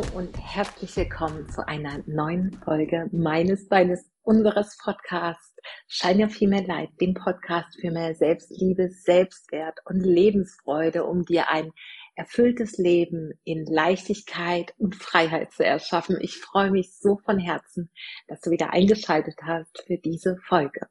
Hallo und herzlich willkommen zu einer neuen Folge meines, deines, unseres Podcasts Shine Your Female Light, dem Podcast für mehr Selbstliebe, Selbstwert und Lebensfreude, um dir ein erfülltes Leben in Leichtigkeit und Freiheit zu erschaffen. Ich freue mich so von Herzen, dass du wieder eingeschaltet hast für diese Folge.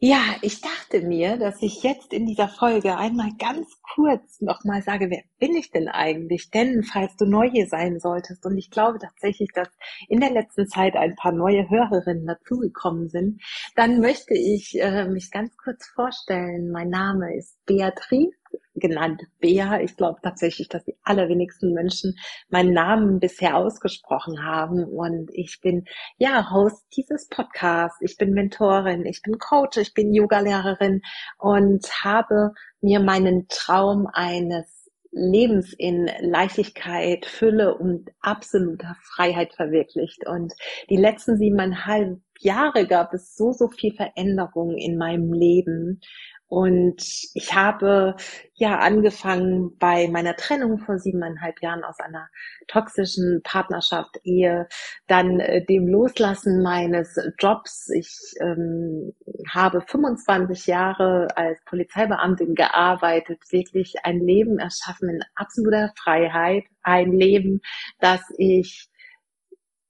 Ja, ich dachte mir, dass ich jetzt in dieser Folge einmal ganz kurz nochmal sage, wer bin ich denn eigentlich? Denn falls du neu hier sein solltest, und ich glaube tatsächlich, dass in der letzten Zeit ein paar neue Hörerinnen dazugekommen sind, dann möchte ich äh, mich ganz kurz vorstellen. Mein Name ist Beatrice genannt Bea. Ich glaube tatsächlich, dass die allerwenigsten Menschen meinen Namen bisher ausgesprochen haben. Und ich bin ja Host dieses Podcasts. Ich bin Mentorin, ich bin Coach, ich bin Yogalehrerin und habe mir meinen Traum eines Lebens in Leichtigkeit, Fülle und absoluter Freiheit verwirklicht. Und die letzten siebeneinhalb Jahre gab es so, so viel Veränderung in meinem Leben. Und ich habe ja angefangen bei meiner Trennung vor siebeneinhalb Jahren aus einer toxischen Partnerschaft, Ehe, dann äh, dem Loslassen meines Jobs. Ich ähm, habe 25 Jahre als Polizeibeamtin gearbeitet, wirklich ein Leben erschaffen in absoluter Freiheit, ein Leben, das ich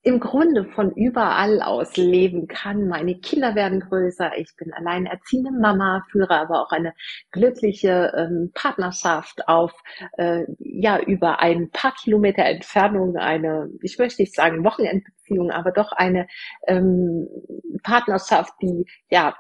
im Grunde von überall aus leben kann. Meine Kinder werden größer. Ich bin alleinerziehende Mama, führe aber auch eine glückliche ähm, Partnerschaft auf, äh, ja, über ein paar Kilometer Entfernung, eine, ich möchte nicht sagen Wochenendbeziehung, aber doch eine ähm, Partnerschaft, die, ja,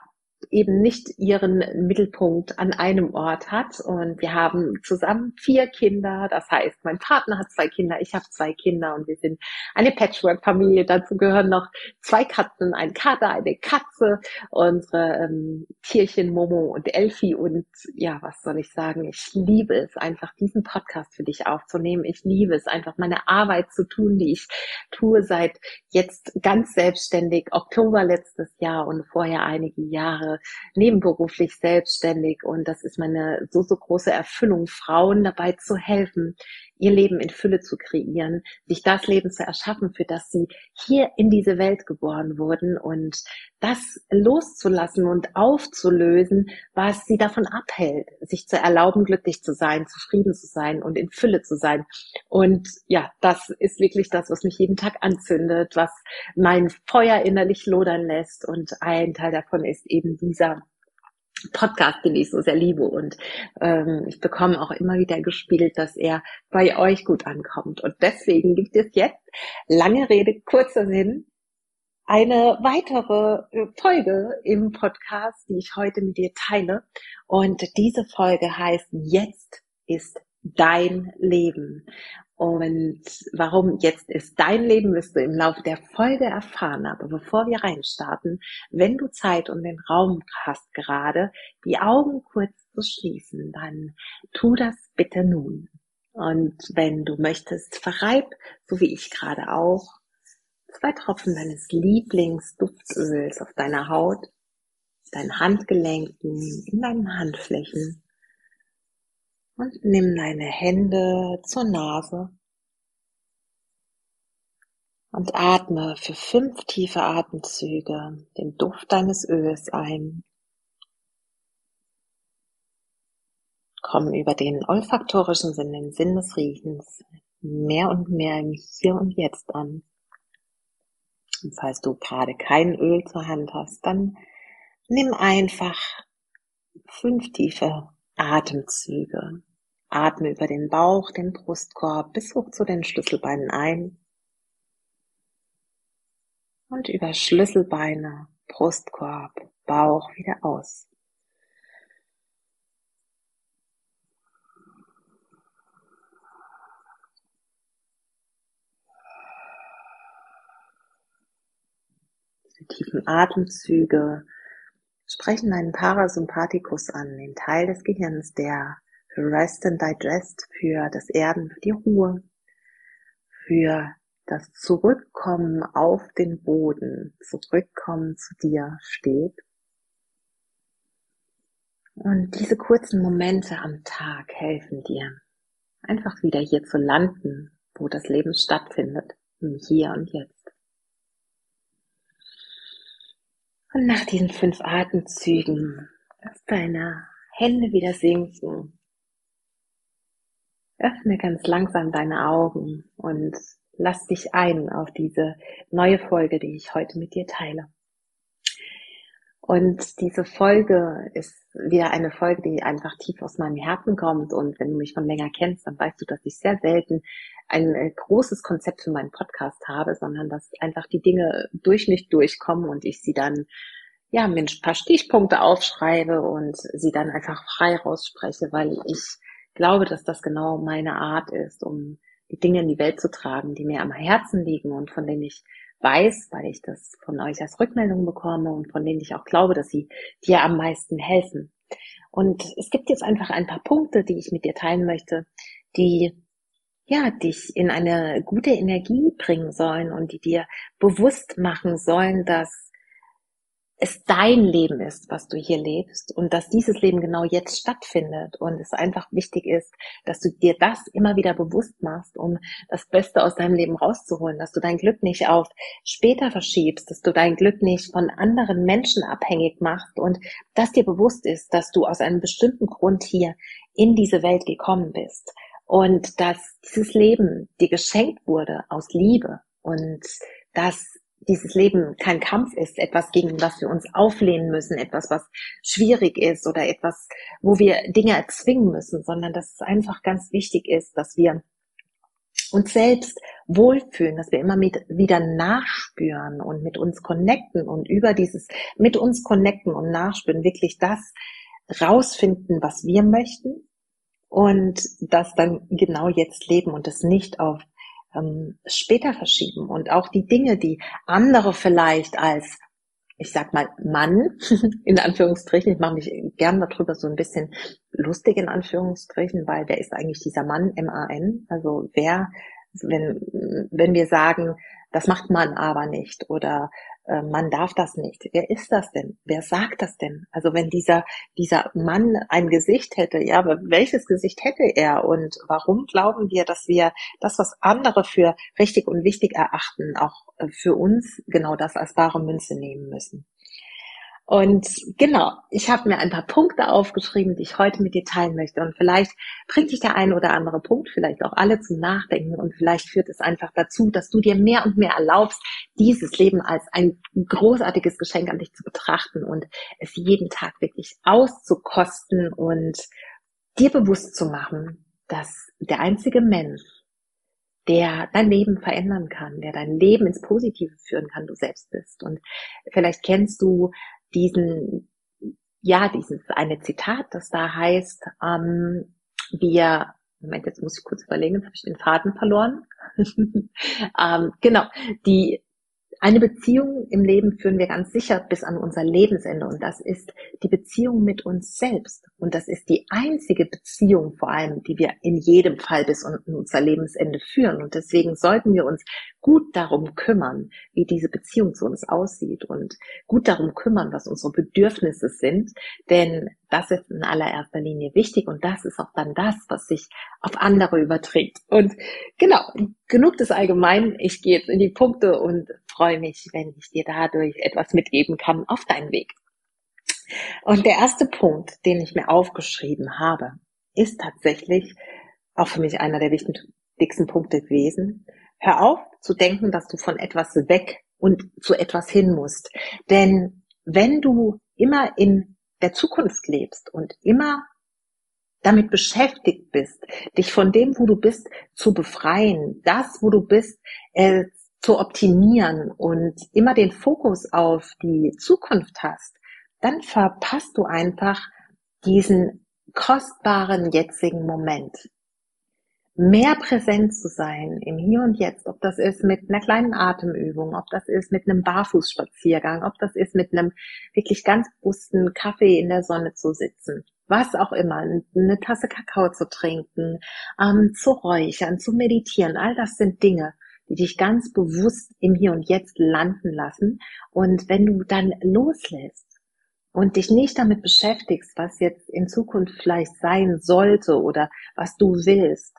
eben nicht ihren Mittelpunkt an einem Ort hat. Und wir haben zusammen vier Kinder. Das heißt, mein Partner hat zwei Kinder, ich habe zwei Kinder und wir sind eine Patchwork-Familie. Dazu gehören noch zwei Katzen, ein Kater, eine Katze, unsere ähm, Tierchen Momo und Elfi. Und ja, was soll ich sagen? Ich liebe es einfach, diesen Podcast für dich aufzunehmen. Ich liebe es einfach, meine Arbeit zu tun, die ich tue seit jetzt ganz selbstständig, Oktober letztes Jahr und vorher einige Jahre Nebenberuflich selbstständig. Und das ist meine so, so große Erfüllung, Frauen dabei zu helfen, ihr Leben in Fülle zu kreieren, sich das Leben zu erschaffen, für das sie hier in diese Welt geboren wurden und das loszulassen und aufzulösen, was sie davon abhält, sich zu erlauben, glücklich zu sein, zufrieden zu sein und in Fülle zu sein. Und ja, das ist wirklich das, was mich jeden Tag anzündet, was mein Feuer innerlich lodern lässt und ein Teil davon ist eben dieser Podcast, den ich so sehr liebe und ähm, ich bekomme auch immer wieder gespielt, dass er bei euch gut ankommt. Und deswegen gibt es jetzt, lange Rede, kurzer Sinn, eine weitere Folge im Podcast, die ich heute mit dir teile. Und diese Folge heißt Jetzt ist dein Leben. Und warum jetzt ist dein Leben, wirst du im Laufe der Folge erfahren. Aber bevor wir reinstarten, wenn du Zeit und den Raum hast gerade, die Augen kurz zu schließen, dann tu das bitte nun. Und wenn du möchtest, verreib, so wie ich gerade auch, zwei Tropfen deines Lieblingsduftöls auf deiner Haut, deinen Handgelenken, in deinen Handflächen und nimm deine Hände zur Nase und atme für fünf tiefe Atemzüge den Duft deines Öls ein. Komm über den olfaktorischen Sinn, den Sinn des Riechens, mehr und mehr im Hier und Jetzt an. Und falls du gerade kein Öl zur Hand hast, dann nimm einfach fünf tiefe Atemzüge. Atme über den Bauch, den Brustkorb bis hoch zu den Schlüsselbeinen ein und über Schlüsselbeine, Brustkorb, Bauch wieder aus. Diese tiefen Atemzüge sprechen einen Parasympathikus an, den Teil des Gehirns, der Rest and Digest, für das Erden, für die Ruhe, für das Zurückkommen auf den Boden, Zurückkommen zu dir steht. Und diese kurzen Momente am Tag helfen dir, einfach wieder hier zu landen, wo das Leben stattfindet, im Hier und Jetzt. Und nach diesen fünf Atemzügen lass deine Hände wieder sinken. Öffne ganz langsam deine Augen und lass dich ein auf diese neue Folge, die ich heute mit dir teile. Und diese Folge ist wieder eine Folge, die einfach tief aus meinem Herzen kommt. Und wenn du mich schon länger kennst, dann weißt du, dass ich sehr selten ein äh, großes Konzept für meinen Podcast habe, sondern dass einfach die Dinge durch mich durchkommen und ich sie dann ja mit ein paar Stichpunkte aufschreibe und sie dann einfach frei rausspreche, weil ich glaube, dass das genau meine Art ist, um die Dinge in die Welt zu tragen, die mir am Herzen liegen und von denen ich weiß, weil ich das von euch als Rückmeldung bekomme und von denen ich auch glaube, dass sie dir am meisten helfen. Und es gibt jetzt einfach ein paar Punkte, die ich mit dir teilen möchte, die ja, dich in eine gute Energie bringen sollen und die dir bewusst machen sollen, dass es dein Leben ist, was du hier lebst und dass dieses Leben genau jetzt stattfindet und es einfach wichtig ist, dass du dir das immer wieder bewusst machst, um das Beste aus deinem Leben rauszuholen, dass du dein Glück nicht auf später verschiebst, dass du dein Glück nicht von anderen Menschen abhängig machst und dass dir bewusst ist, dass du aus einem bestimmten Grund hier in diese Welt gekommen bist und dass dieses Leben dir geschenkt wurde aus Liebe und dass dieses Leben kein Kampf ist, etwas gegen was wir uns auflehnen müssen, etwas, was schwierig ist oder etwas, wo wir Dinge erzwingen müssen, sondern dass es einfach ganz wichtig ist, dass wir uns selbst wohlfühlen, dass wir immer mit, wieder nachspüren und mit uns connecten und über dieses mit uns connecten und nachspüren wirklich das rausfinden, was wir möchten und das dann genau jetzt leben und es nicht auf ähm, später verschieben und auch die Dinge, die andere vielleicht als ich sag mal Mann, in Anführungsstrichen, ich mache mich gern darüber so ein bisschen lustig in Anführungsstrichen, weil wer ist eigentlich dieser Mann, M-A-N? Also wer, wenn, wenn wir sagen, das macht man aber nicht oder äh, man darf das nicht. Wer ist das denn? Wer sagt das denn? Also wenn dieser, dieser Mann ein Gesicht hätte, ja, aber welches Gesicht hätte er? Und warum glauben wir, dass wir das, was andere für richtig und wichtig erachten, auch äh, für uns genau das als wahre Münze nehmen müssen? Und genau, ich habe mir ein paar Punkte aufgeschrieben, die ich heute mit dir teilen möchte. Und vielleicht bringt dich der ein oder andere Punkt, vielleicht auch alle zum Nachdenken. Und vielleicht führt es einfach dazu, dass du dir mehr und mehr erlaubst, dieses Leben als ein großartiges Geschenk an dich zu betrachten und es jeden Tag wirklich auszukosten und dir bewusst zu machen, dass der einzige Mensch, der dein Leben verändern kann, der dein Leben ins Positive führen kann, du selbst bist. Und vielleicht kennst du diesen, ja, dieses eine Zitat, das da heißt, ähm, wir, Moment, jetzt muss ich kurz überlegen, jetzt habe ich den Faden verloren. ähm, genau, die eine Beziehung im Leben führen wir ganz sicher bis an unser Lebensende und das ist die Beziehung mit uns selbst. Und das ist die einzige Beziehung vor allem, die wir in jedem Fall bis unser Lebensende führen. Und deswegen sollten wir uns gut darum kümmern, wie diese Beziehung zu uns aussieht und gut darum kümmern, was unsere Bedürfnisse sind. Denn das ist in allererster Linie wichtig und das ist auch dann das, was sich auf andere überträgt. Und genau, genug des Allgemeinen. Ich gehe jetzt in die Punkte und freue mich, wenn ich dir dadurch etwas mitgeben kann auf deinen Weg. Und der erste Punkt, den ich mir aufgeschrieben habe, ist tatsächlich auch für mich einer der wichtigsten Punkte gewesen. Hör auf zu denken, dass du von etwas weg und zu etwas hin musst. Denn wenn du immer in der Zukunft lebst und immer damit beschäftigt bist, dich von dem, wo du bist, zu befreien, das, wo du bist, äh, zu optimieren und immer den Fokus auf die Zukunft hast, dann verpasst du einfach diesen kostbaren jetzigen Moment. Mehr präsent zu sein im Hier und Jetzt, ob das ist mit einer kleinen Atemübung, ob das ist mit einem Barfußspaziergang, ob das ist mit einem wirklich ganz bewussten Kaffee in der Sonne zu sitzen, was auch immer, eine Tasse Kakao zu trinken, ähm, zu räuchern, zu meditieren, all das sind Dinge, die dich ganz bewusst im Hier und Jetzt landen lassen. Und wenn du dann loslässt und dich nicht damit beschäftigst, was jetzt in Zukunft vielleicht sein sollte oder was du willst,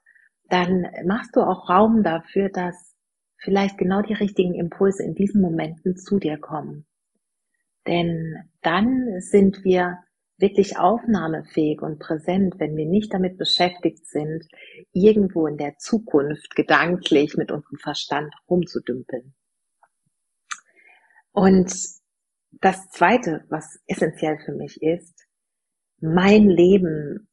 dann machst du auch Raum dafür, dass vielleicht genau die richtigen Impulse in diesen Momenten zu dir kommen. Denn dann sind wir wirklich aufnahmefähig und präsent, wenn wir nicht damit beschäftigt sind, irgendwo in der Zukunft gedanklich mit unserem Verstand rumzudümpeln. Und das Zweite, was essentiell für mich ist, mein Leben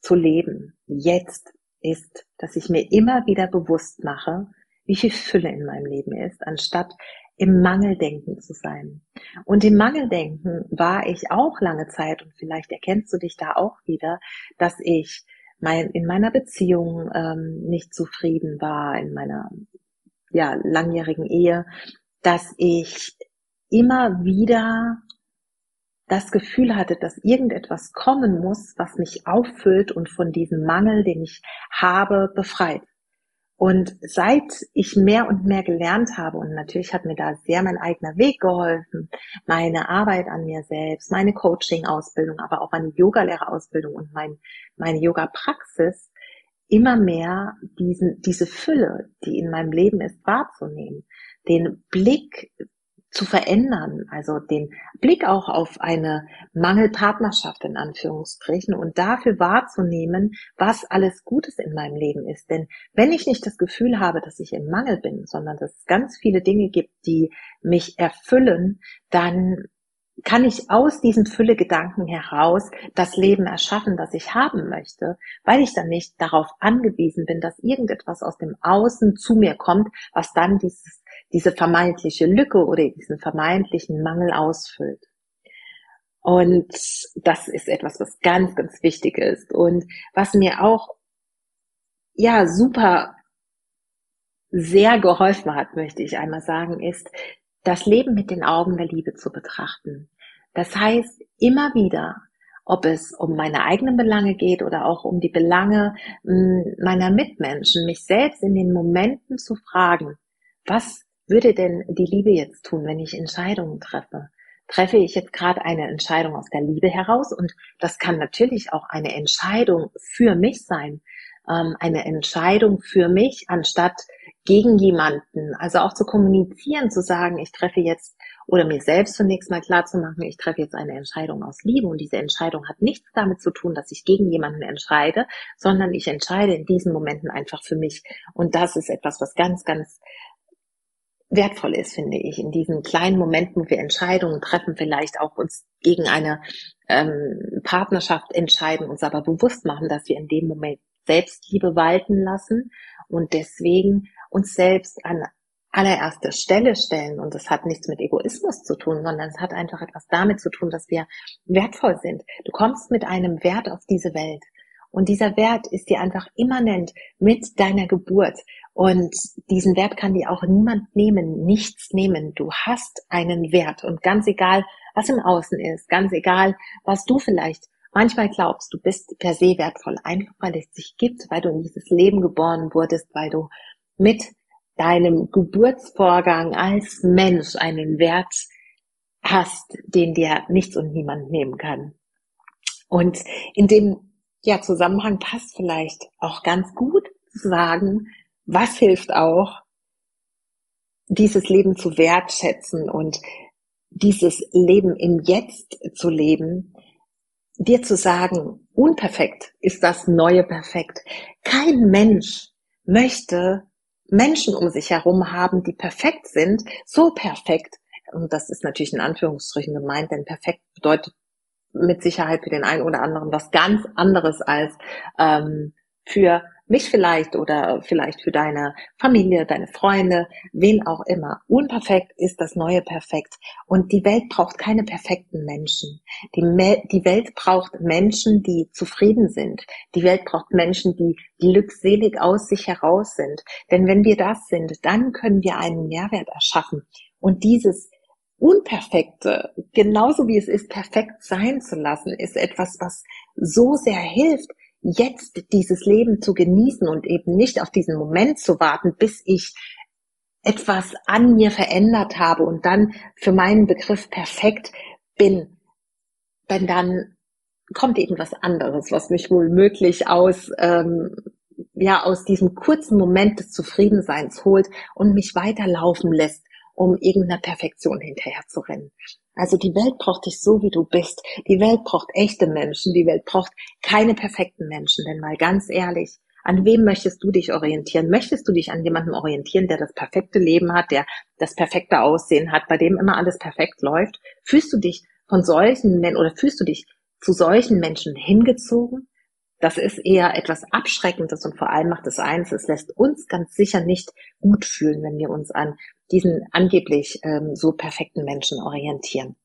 zu leben, jetzt ist, dass ich mir immer wieder bewusst mache, wie viel Fülle in meinem Leben ist, anstatt im Mangeldenken zu sein. Und im Mangeldenken war ich auch lange Zeit, und vielleicht erkennst du dich da auch wieder, dass ich mein, in meiner Beziehung ähm, nicht zufrieden war, in meiner ja, langjährigen Ehe, dass ich immer wieder das Gefühl hatte, dass irgendetwas kommen muss, was mich auffüllt und von diesem Mangel, den ich habe, befreit. Und seit ich mehr und mehr gelernt habe, und natürlich hat mir da sehr mein eigener Weg geholfen, meine Arbeit an mir selbst, meine Coaching-Ausbildung, aber auch meine Yogalehrerausbildung und mein, meine Yoga-Praxis, immer mehr diesen, diese Fülle, die in meinem Leben ist, wahrzunehmen. Den Blick zu verändern, also den Blick auch auf eine Mangelpartnerschaft in Anführungsstrichen und dafür wahrzunehmen, was alles Gutes in meinem Leben ist. Denn wenn ich nicht das Gefühl habe, dass ich im Mangel bin, sondern dass es ganz viele Dinge gibt, die mich erfüllen, dann kann ich aus diesen Fülle-Gedanken heraus das Leben erschaffen, das ich haben möchte, weil ich dann nicht darauf angewiesen bin, dass irgendetwas aus dem Außen zu mir kommt, was dann dieses, diese vermeintliche Lücke oder diesen vermeintlichen Mangel ausfüllt. Und das ist etwas, was ganz, ganz wichtig ist und was mir auch, ja, super sehr geholfen hat, möchte ich einmal sagen, ist, das Leben mit den Augen der Liebe zu betrachten. Das heißt, immer wieder, ob es um meine eigenen Belange geht oder auch um die Belange hm, meiner Mitmenschen, mich selbst in den Momenten zu fragen, was würde denn die Liebe jetzt tun, wenn ich Entscheidungen treffe? Treffe ich jetzt gerade eine Entscheidung aus der Liebe heraus? Und das kann natürlich auch eine Entscheidung für mich sein. Ähm, eine Entscheidung für mich, anstatt gegen jemanden. Also auch zu kommunizieren, zu sagen, ich treffe jetzt oder mir selbst zunächst mal klar zu machen, ich treffe jetzt eine Entscheidung aus Liebe und diese Entscheidung hat nichts damit zu tun, dass ich gegen jemanden entscheide, sondern ich entscheide in diesen Momenten einfach für mich. Und das ist etwas, was ganz, ganz wertvoll ist, finde ich, in diesen kleinen Momenten, wo wir Entscheidungen treffen, vielleicht auch uns gegen eine ähm, Partnerschaft entscheiden, uns aber bewusst machen, dass wir in dem Moment Selbstliebe walten lassen und deswegen uns selbst an allererster Stelle stellen. Und das hat nichts mit Egoismus zu tun, sondern es hat einfach etwas damit zu tun, dass wir wertvoll sind. Du kommst mit einem Wert auf diese Welt. Und dieser Wert ist dir einfach immanent mit deiner Geburt. Und diesen Wert kann dir auch niemand nehmen, nichts nehmen. Du hast einen Wert. Und ganz egal, was im Außen ist, ganz egal, was du vielleicht manchmal glaubst, du bist per se wertvoll, einfach weil es dich gibt, weil du in dieses Leben geboren wurdest, weil du mit deinem Geburtsvorgang als Mensch einen Wert hast, den dir nichts und niemand nehmen kann. Und in dem ja, Zusammenhang passt vielleicht auch ganz gut zu sagen, was hilft auch, dieses Leben zu wertschätzen und dieses Leben im Jetzt zu leben, dir zu sagen, unperfekt ist das neue Perfekt. Kein Mensch möchte Menschen um sich herum haben, die perfekt sind, so perfekt, und das ist natürlich in Anführungsstrichen gemeint, denn perfekt bedeutet mit Sicherheit für den einen oder anderen was ganz anderes als ähm, für mich vielleicht oder vielleicht für deine Familie, deine Freunde, wen auch immer. Unperfekt ist das neue Perfekt. Und die Welt braucht keine perfekten Menschen. Die, Me die Welt braucht Menschen, die zufrieden sind. Die Welt braucht Menschen, die glückselig aus sich heraus sind. Denn wenn wir das sind, dann können wir einen Mehrwert erschaffen. Und dieses Unperfekte, genauso wie es ist, perfekt sein zu lassen, ist etwas, was so sehr hilft, jetzt dieses Leben zu genießen und eben nicht auf diesen Moment zu warten, bis ich etwas an mir verändert habe und dann für meinen Begriff perfekt bin. Denn dann kommt eben was anderes, was mich wohl möglich aus ähm, ja, aus diesem kurzen Moment des Zufriedenseins holt und mich weiterlaufen lässt, um irgendeiner Perfektion hinterher zu rennen. Also die Welt braucht dich so, wie du bist. Die Welt braucht echte Menschen. Die Welt braucht keine perfekten Menschen. Denn mal ganz ehrlich, an wem möchtest du dich orientieren? Möchtest du dich an jemandem orientieren, der das perfekte Leben hat, der das perfekte Aussehen hat, bei dem immer alles perfekt läuft? Fühlst du dich von solchen Menschen oder fühlst du dich zu solchen Menschen hingezogen? Das ist eher etwas Abschreckendes und vor allem macht es eins, es lässt uns ganz sicher nicht gut fühlen, wenn wir uns an diesen angeblich ähm, so perfekten Menschen orientieren.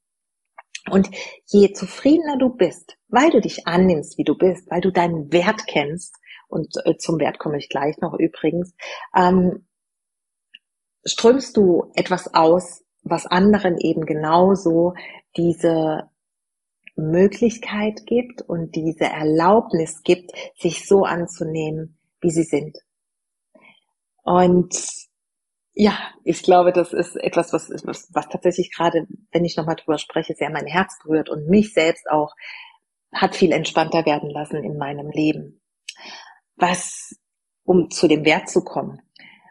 Und je zufriedener du bist, weil du dich annimmst, wie du bist, weil du deinen Wert kennst, und äh, zum Wert komme ich gleich noch übrigens, ähm, strömst du etwas aus, was anderen eben genauso diese Möglichkeit gibt und diese Erlaubnis gibt, sich so anzunehmen, wie sie sind. Und ja, ich glaube, das ist etwas, was, was, was tatsächlich gerade, wenn ich nochmal drüber spreche, sehr mein Herz berührt und mich selbst auch hat viel entspannter werden lassen in meinem Leben. Was, um zu dem Wert zu kommen,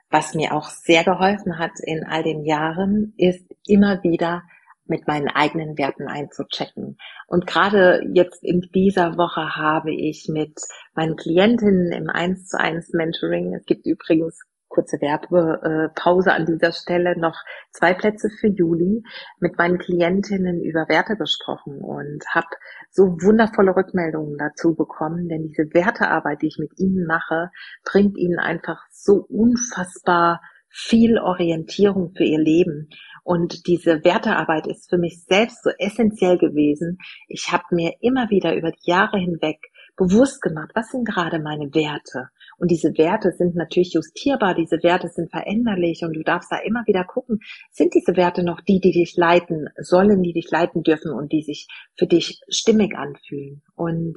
was mir auch sehr geholfen hat in all den Jahren, ist immer wieder mit meinen eigenen Werten einzuchecken. Und gerade jetzt in dieser Woche habe ich mit meinen Klientinnen im 1 zu 1 Mentoring, es gibt übrigens kurze Werbepause an dieser Stelle, noch zwei Plätze für Juli, mit meinen Klientinnen über Werte gesprochen und habe so wundervolle Rückmeldungen dazu bekommen, denn diese Wertearbeit, die ich mit ihnen mache, bringt ihnen einfach so unfassbar viel Orientierung für ihr Leben. Und diese Wertearbeit ist für mich selbst so essentiell gewesen. Ich habe mir immer wieder über die Jahre hinweg bewusst gemacht, was sind gerade meine Werte? Und diese Werte sind natürlich justierbar, diese Werte sind veränderlich und du darfst da immer wieder gucken, sind diese Werte noch die, die dich leiten sollen, die dich leiten dürfen und die sich für dich stimmig anfühlen. Und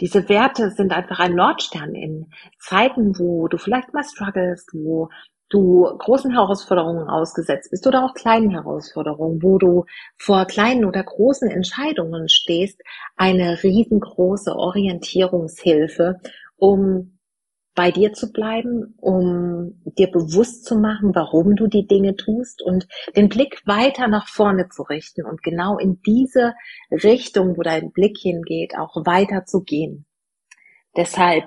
diese Werte sind einfach ein Nordstern in Zeiten, wo du vielleicht mal struggles, wo du großen Herausforderungen ausgesetzt bist oder auch kleinen Herausforderungen, wo du vor kleinen oder großen Entscheidungen stehst, eine riesengroße Orientierungshilfe, um bei dir zu bleiben, um dir bewusst zu machen, warum du die Dinge tust und den Blick weiter nach vorne zu richten und genau in diese Richtung, wo dein Blick hingeht, auch weiter zu gehen. Deshalb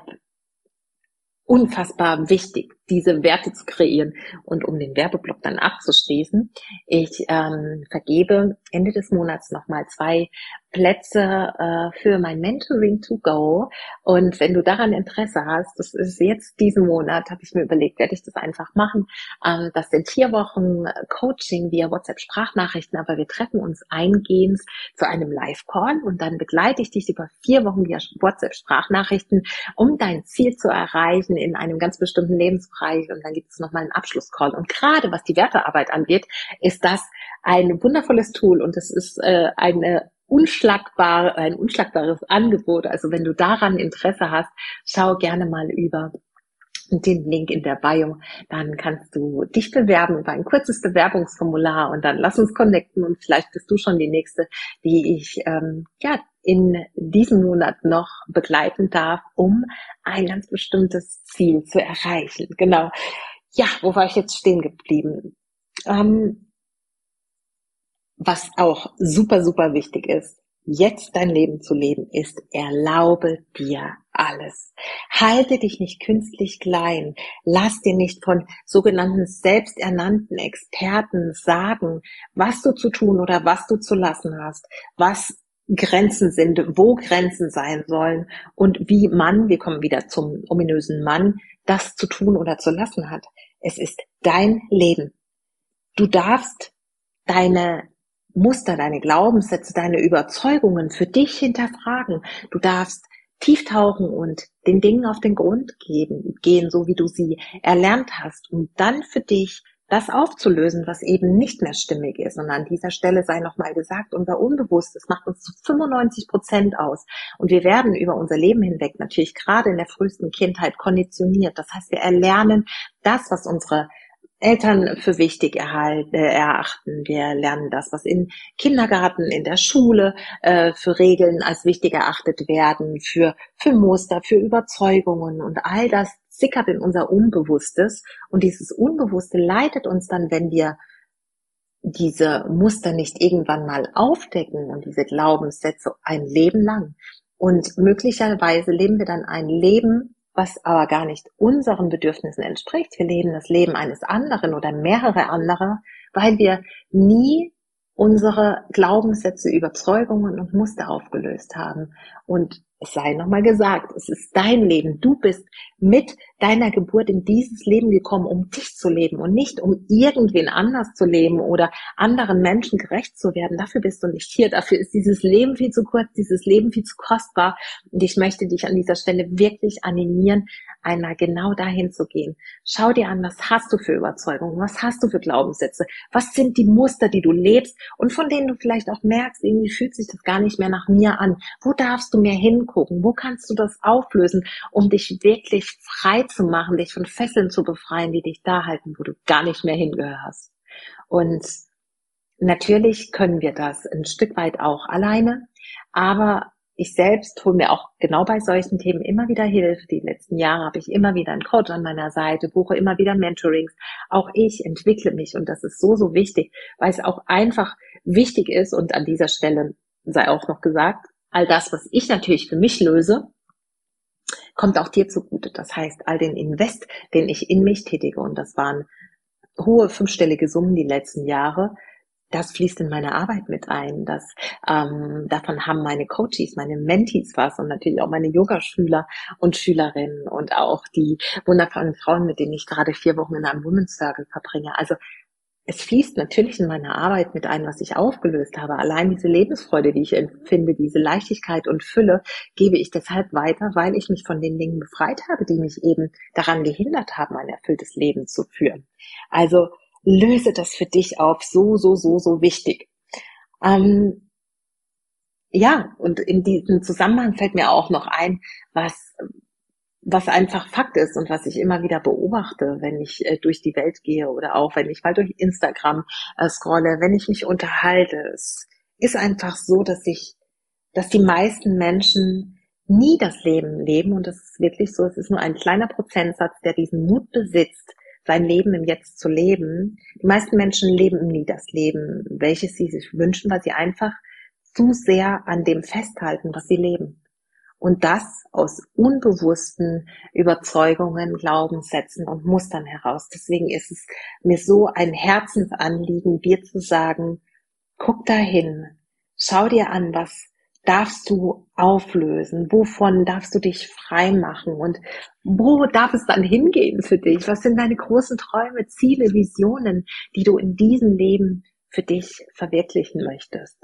unfassbar wichtig, diese Werte zu kreieren. Und um den Werbeblock dann abzuschließen, ich ähm, vergebe Ende des Monats nochmal zwei Plätze äh, für mein Mentoring to go. Und wenn du daran Interesse hast, das ist jetzt diesen Monat, habe ich mir überlegt, werde ich das einfach machen. Ähm, das sind vier Wochen Coaching via WhatsApp-Sprachnachrichten, aber wir treffen uns eingehend zu einem Live-Call und dann begleite ich dich über vier Wochen via WhatsApp-Sprachnachrichten, um dein Ziel zu erreichen in einem ganz bestimmten Lebensbereich. Und dann gibt es nochmal einen Abschlusscall. Und gerade was die Wertearbeit angeht, ist das ein wundervolles Tool und es ist äh, eine unschlagbar, ein unschlagbares Angebot. Also wenn du daran Interesse hast, schau gerne mal über den Link in der Bio, dann kannst du dich bewerben über ein kurzes Bewerbungsformular und dann lass uns connecten und vielleicht bist du schon die nächste, die ich ähm, ja in diesem Monat noch begleiten darf, um ein ganz bestimmtes Ziel zu erreichen. Genau. Ja, wo war ich jetzt stehen geblieben? Ähm, was auch super, super wichtig ist, jetzt dein Leben zu leben, ist, erlaube dir alles. Halte dich nicht künstlich klein. Lass dir nicht von sogenannten selbsternannten Experten sagen, was du zu tun oder was du zu lassen hast, was Grenzen sind, wo Grenzen sein sollen und wie man, wir kommen wieder zum ominösen Mann, das zu tun oder zu lassen hat. Es ist dein Leben. Du darfst deine Muster, deine Glaubenssätze, deine Überzeugungen für dich hinterfragen. Du darfst tief tauchen und den Dingen auf den Grund geben, gehen, so wie du sie erlernt hast, um dann für dich das aufzulösen, was eben nicht mehr stimmig ist. Und an dieser Stelle sei nochmal gesagt, unser Unbewusstes macht uns zu 95 Prozent aus. Und wir werden über unser Leben hinweg natürlich gerade in der frühesten Kindheit konditioniert. Das heißt, wir erlernen das, was unsere Eltern für wichtig erhalten, äh, erachten. Wir lernen das, was im Kindergarten, in der Schule äh, für Regeln als wichtig erachtet werden, für, für Muster, für Überzeugungen und all das sickert in unser Unbewusstes und dieses Unbewusste leitet uns dann, wenn wir diese Muster nicht irgendwann mal aufdecken und diese Glaubenssätze ein Leben lang. Und möglicherweise leben wir dann ein Leben, was aber gar nicht unseren Bedürfnissen entspricht. Wir leben das Leben eines anderen oder mehrere anderer, weil wir nie unsere Glaubenssätze, Überzeugungen und Muster aufgelöst haben. Und es sei nochmal gesagt, es ist dein Leben. Du bist mit deiner Geburt in dieses Leben gekommen, um dich zu leben und nicht um irgendwen anders zu leben oder anderen Menschen gerecht zu werden. Dafür bist du nicht hier. Dafür ist dieses Leben viel zu kurz, dieses Leben viel zu kostbar. Und ich möchte dich an dieser Stelle wirklich animieren, einmal genau dahin zu gehen. Schau dir an, was hast du für Überzeugungen? Was hast du für Glaubenssätze? Was sind die Muster, die du lebst und von denen du vielleicht auch merkst, irgendwie fühlt sich das gar nicht mehr nach mir an. Wo darfst du mehr hinkommen? angucken? Wo kannst du das auflösen, um dich wirklich frei zu machen, dich von Fesseln zu befreien, die dich da halten, wo du gar nicht mehr hingehörst? Und natürlich können wir das ein Stück weit auch alleine, aber ich selbst hole mir auch genau bei solchen Themen immer wieder Hilfe. Die letzten Jahre habe ich immer wieder einen Coach an meiner Seite, buche immer wieder Mentorings. Auch ich entwickle mich und das ist so, so wichtig, weil es auch einfach wichtig ist und an dieser Stelle sei auch noch gesagt, all das, was ich natürlich für mich löse, kommt auch dir zugute. Das heißt, all den Invest, den ich in mich tätige, und das waren hohe fünfstellige Summen die letzten Jahre, das fließt in meine Arbeit mit ein. Das, ähm, davon haben meine Coaches, meine Mentees was und natürlich auch meine Yogaschüler und Schülerinnen und auch die wundervollen Frauen, mit denen ich gerade vier Wochen in einem Women's Circle verbringe. Also es fließt natürlich in meine Arbeit mit ein, was ich aufgelöst habe. Allein diese Lebensfreude, die ich empfinde, diese Leichtigkeit und Fülle, gebe ich deshalb weiter, weil ich mich von den Dingen befreit habe, die mich eben daran gehindert haben, ein erfülltes Leben zu führen. Also löse das für dich auf. So, so, so, so wichtig. Ähm, ja, und in diesem Zusammenhang fällt mir auch noch ein, was was einfach Fakt ist und was ich immer wieder beobachte, wenn ich äh, durch die Welt gehe oder auch wenn ich mal durch Instagram äh, scrolle, wenn ich mich unterhalte. Es ist einfach so, dass ich, dass die meisten Menschen nie das Leben leben und das ist wirklich so, es ist nur ein kleiner Prozentsatz, der diesen Mut besitzt, sein Leben im Jetzt zu leben. Die meisten Menschen leben nie das Leben, welches sie sich wünschen, weil sie einfach zu sehr an dem festhalten, was sie leben. Und das aus unbewussten Überzeugungen, Glaubenssätzen und Mustern heraus. Deswegen ist es mir so ein Herzensanliegen, dir zu sagen, guck dahin, schau dir an, was darfst du auflösen? Wovon darfst du dich frei machen? Und wo darf es dann hingehen für dich? Was sind deine großen Träume, Ziele, Visionen, die du in diesem Leben für dich verwirklichen möchtest?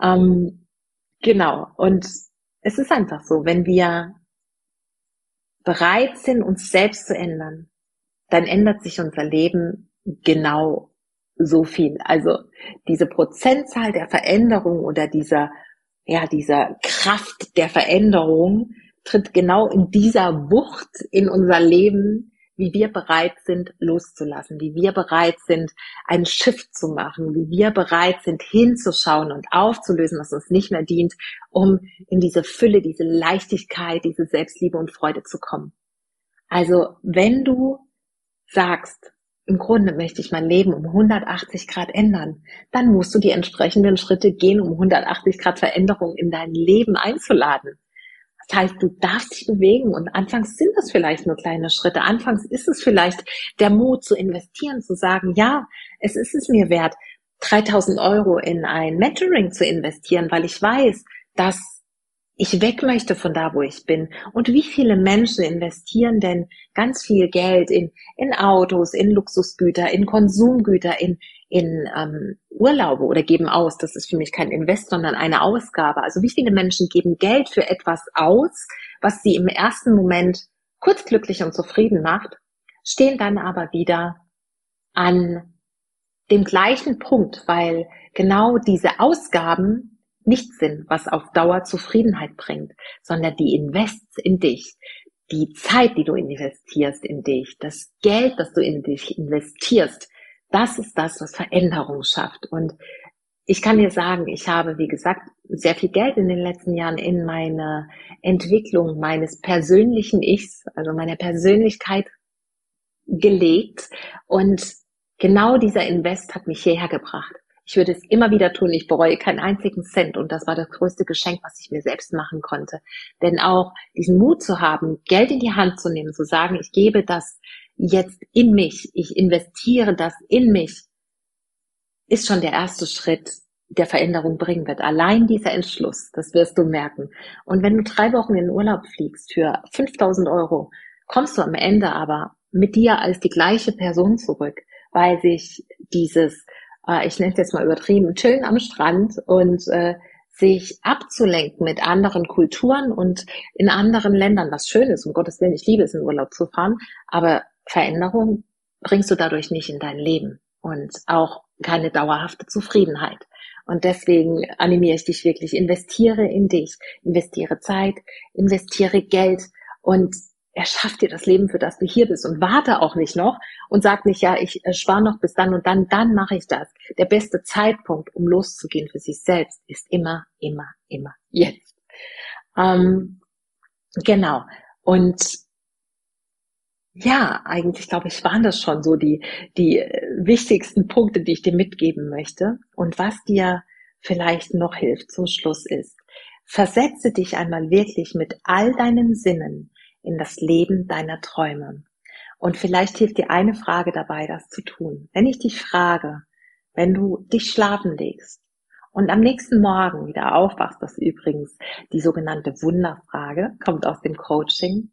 Ähm, genau. Und es ist einfach so, wenn wir bereit sind, uns selbst zu ändern, dann ändert sich unser Leben genau so viel. Also diese Prozentzahl der Veränderung oder dieser, ja, dieser Kraft der Veränderung tritt genau in dieser Wucht in unser Leben, wie wir bereit sind, loszulassen, wie wir bereit sind, einen Shift zu machen, wie wir bereit sind, hinzuschauen und aufzulösen, was uns nicht mehr dient, um in diese Fülle, diese Leichtigkeit, diese Selbstliebe und Freude zu kommen. Also, wenn du sagst, im Grunde möchte ich mein Leben um 180 Grad ändern, dann musst du die entsprechenden Schritte gehen, um 180 Grad Veränderung in dein Leben einzuladen. Das heißt, du darfst dich bewegen und anfangs sind es vielleicht nur kleine Schritte. Anfangs ist es vielleicht der Mut zu investieren, zu sagen, ja, es ist es mir wert, 3000 Euro in ein Mentoring zu investieren, weil ich weiß, dass ich weg möchte von da, wo ich bin. Und wie viele Menschen investieren denn ganz viel Geld in, in Autos, in Luxusgüter, in Konsumgüter, in, in ähm, Urlaube oder geben aus. Das ist für mich kein Invest, sondern eine Ausgabe. Also wie viele Menschen geben Geld für etwas aus, was sie im ersten Moment kurz glücklich und zufrieden macht, stehen dann aber wieder an dem gleichen Punkt, weil genau diese Ausgaben nicht sind, was auf Dauer Zufriedenheit bringt, sondern die Invests in dich, die Zeit, die du investierst in dich, das Geld, das du in dich investierst, das ist das, was Veränderung schafft. Und ich kann dir sagen, ich habe, wie gesagt, sehr viel Geld in den letzten Jahren in meine Entwicklung meines persönlichen Ichs, also meiner Persönlichkeit gelegt. Und genau dieser Invest hat mich hierher gebracht. Ich würde es immer wieder tun. Ich bereue keinen einzigen Cent. Und das war das größte Geschenk, was ich mir selbst machen konnte. Denn auch diesen Mut zu haben, Geld in die Hand zu nehmen, zu sagen, ich gebe das jetzt in mich, ich investiere das in mich, ist schon der erste Schritt, der Veränderung bringen wird. Allein dieser Entschluss, das wirst du merken. Und wenn du drei Wochen in Urlaub fliegst für 5000 Euro, kommst du am Ende aber mit dir als die gleiche Person zurück, weil sich dieses äh, ich nenne es jetzt mal übertrieben, chillen am Strand und äh, sich abzulenken mit anderen Kulturen und in anderen Ländern, was schön ist, um Gottes Willen, ich liebe es, in Urlaub zu fahren, aber Veränderung bringst du dadurch nicht in dein Leben und auch keine dauerhafte Zufriedenheit. Und deswegen animiere ich dich wirklich, investiere in dich, investiere Zeit, investiere Geld und er schafft dir das Leben, für das du hier bist und warte auch nicht noch und sag nicht, ja, ich äh, spare noch bis dann und dann, dann mache ich das. Der beste Zeitpunkt, um loszugehen für sich selbst, ist immer, immer, immer jetzt. Ähm, genau. Und ja, eigentlich glaube ich, waren das schon so die, die äh, wichtigsten Punkte, die ich dir mitgeben möchte. Und was dir vielleicht noch hilft zum Schluss ist, versetze dich einmal wirklich mit all deinen Sinnen in das Leben deiner Träume. Und vielleicht hilft dir eine Frage dabei, das zu tun. Wenn ich dich frage, wenn du dich schlafen legst und am nächsten Morgen wieder aufwachst, das ist übrigens die sogenannte Wunderfrage, kommt aus dem Coaching.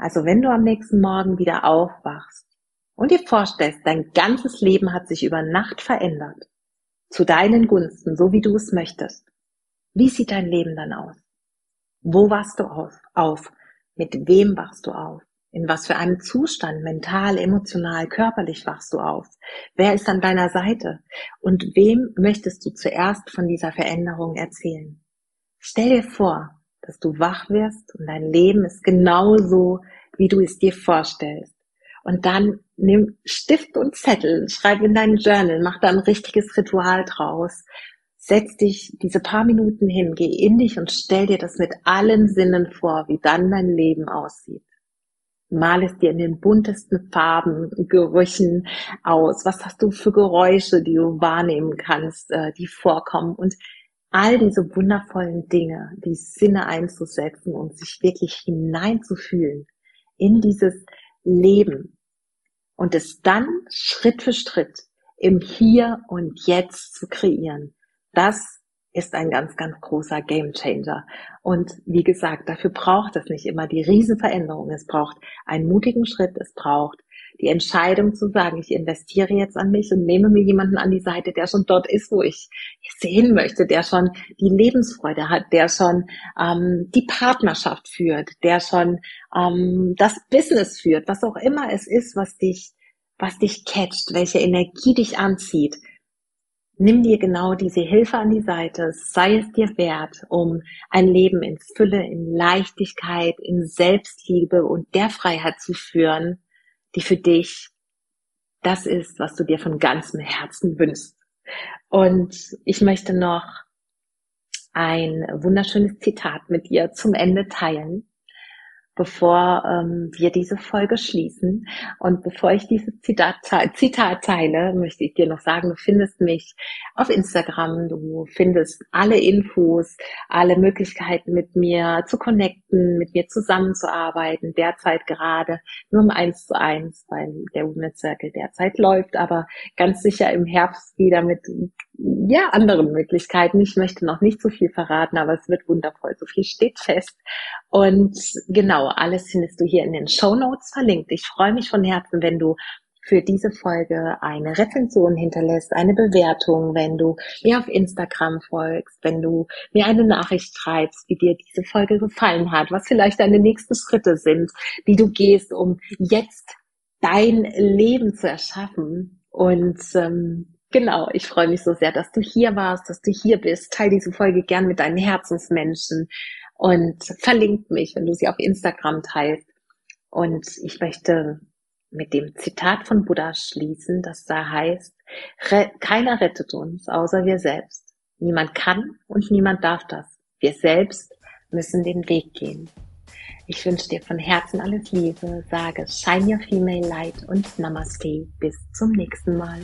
Also wenn du am nächsten Morgen wieder aufwachst und dir vorstellst, dein ganzes Leben hat sich über Nacht verändert, zu deinen Gunsten, so wie du es möchtest. Wie sieht dein Leben dann aus? Wo warst du auf? auf? Mit wem wachst du auf? In was für einem Zustand, mental, emotional, körperlich wachst du auf? Wer ist an deiner Seite? Und wem möchtest du zuerst von dieser Veränderung erzählen? Stell dir vor, dass du wach wirst und dein Leben ist genauso, wie du es dir vorstellst. Und dann nimm Stift und Zettel, schreib in dein Journal, mach da ein richtiges Ritual draus Setz dich diese paar Minuten hin, geh in dich und stell dir das mit allen Sinnen vor, wie dann dein Leben aussieht. Mal es dir in den buntesten Farben, Gerüchen aus. Was hast du für Geräusche, die du wahrnehmen kannst, äh, die vorkommen und all diese wundervollen Dinge, die Sinne einzusetzen und sich wirklich hineinzufühlen in dieses Leben und es dann Schritt für Schritt im Hier und Jetzt zu kreieren. Das ist ein ganz, ganz großer Gamechanger. Und wie gesagt, dafür braucht es nicht immer die Riesenveränderung. Es braucht einen mutigen Schritt. Es braucht die Entscheidung zu sagen, ich investiere jetzt an mich und nehme mir jemanden an die Seite, der schon dort ist, wo ich sehen möchte, der schon die Lebensfreude hat, der schon ähm, die Partnerschaft führt, der schon ähm, das Business führt, was auch immer es ist, was dich, was dich catcht, welche Energie dich anzieht. Nimm dir genau diese Hilfe an die Seite, sei es dir wert, um ein Leben in Fülle, in Leichtigkeit, in Selbstliebe und der Freiheit zu führen, die für dich das ist, was du dir von ganzem Herzen wünschst. Und ich möchte noch ein wunderschönes Zitat mit dir zum Ende teilen bevor ähm, wir diese Folge schließen. Und bevor ich dieses Zitat, Zitat teile, möchte ich dir noch sagen, du findest mich auf Instagram, du findest alle Infos, alle Möglichkeiten mit mir zu connecten, mit mir zusammenzuarbeiten, derzeit gerade. Nur um eins zu eins, weil der Women's Circle derzeit läuft, aber ganz sicher im Herbst wieder mit ja, anderen Möglichkeiten. Ich möchte noch nicht so viel verraten, aber es wird wundervoll. So viel steht fest. Und genau, alles findest du hier in den Show Notes verlinkt. Ich freue mich von Herzen, wenn du für diese Folge eine Rezension hinterlässt, eine Bewertung, wenn du mir auf Instagram folgst, wenn du mir eine Nachricht schreibst, wie dir diese Folge gefallen hat, was vielleicht deine nächsten Schritte sind, wie du gehst, um jetzt dein Leben zu erschaffen. Und ähm, Genau, ich freue mich so sehr, dass du hier warst, dass du hier bist. Teil diese Folge gern mit deinen Herzensmenschen und verlink mich, wenn du sie auf Instagram teilst. Und ich möchte mit dem Zitat von Buddha schließen, das da heißt, keiner rettet uns außer wir selbst. Niemand kann und niemand darf das. Wir selbst müssen den Weg gehen. Ich wünsche dir von Herzen alles Liebe, sage Shine Your Female Light und Namaste. Bis zum nächsten Mal.